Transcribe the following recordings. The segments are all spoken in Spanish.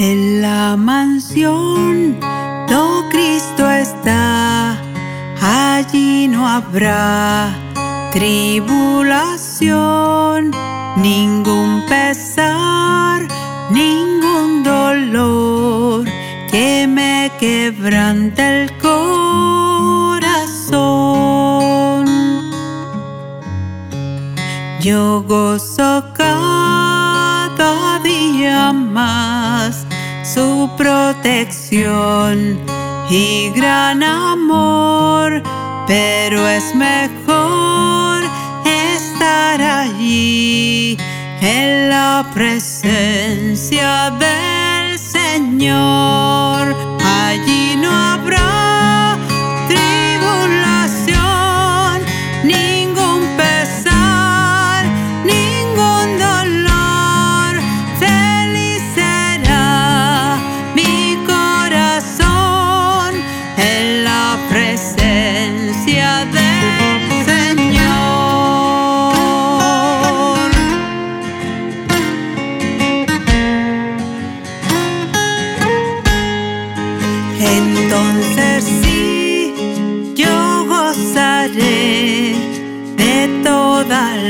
En la mansión do Cristo está, allí no habrá tribulación, ningún pesar, ningún dolor que me quebrante el corazón. Yo gozo cada día más su protección y gran amor, pero es mejor estar allí en la presencia del Señor.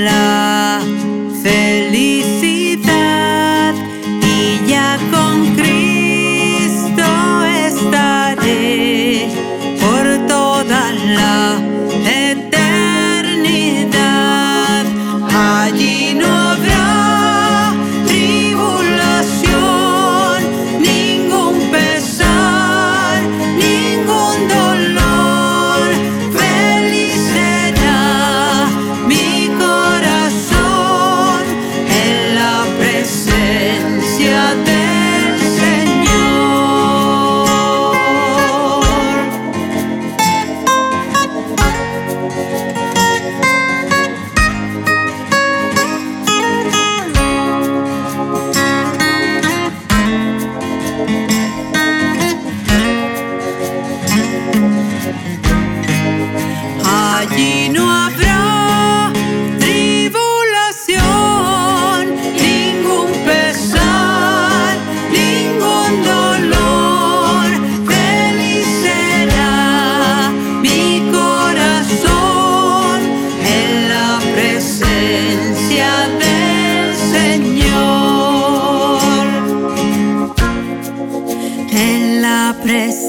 La felicidad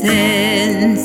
Del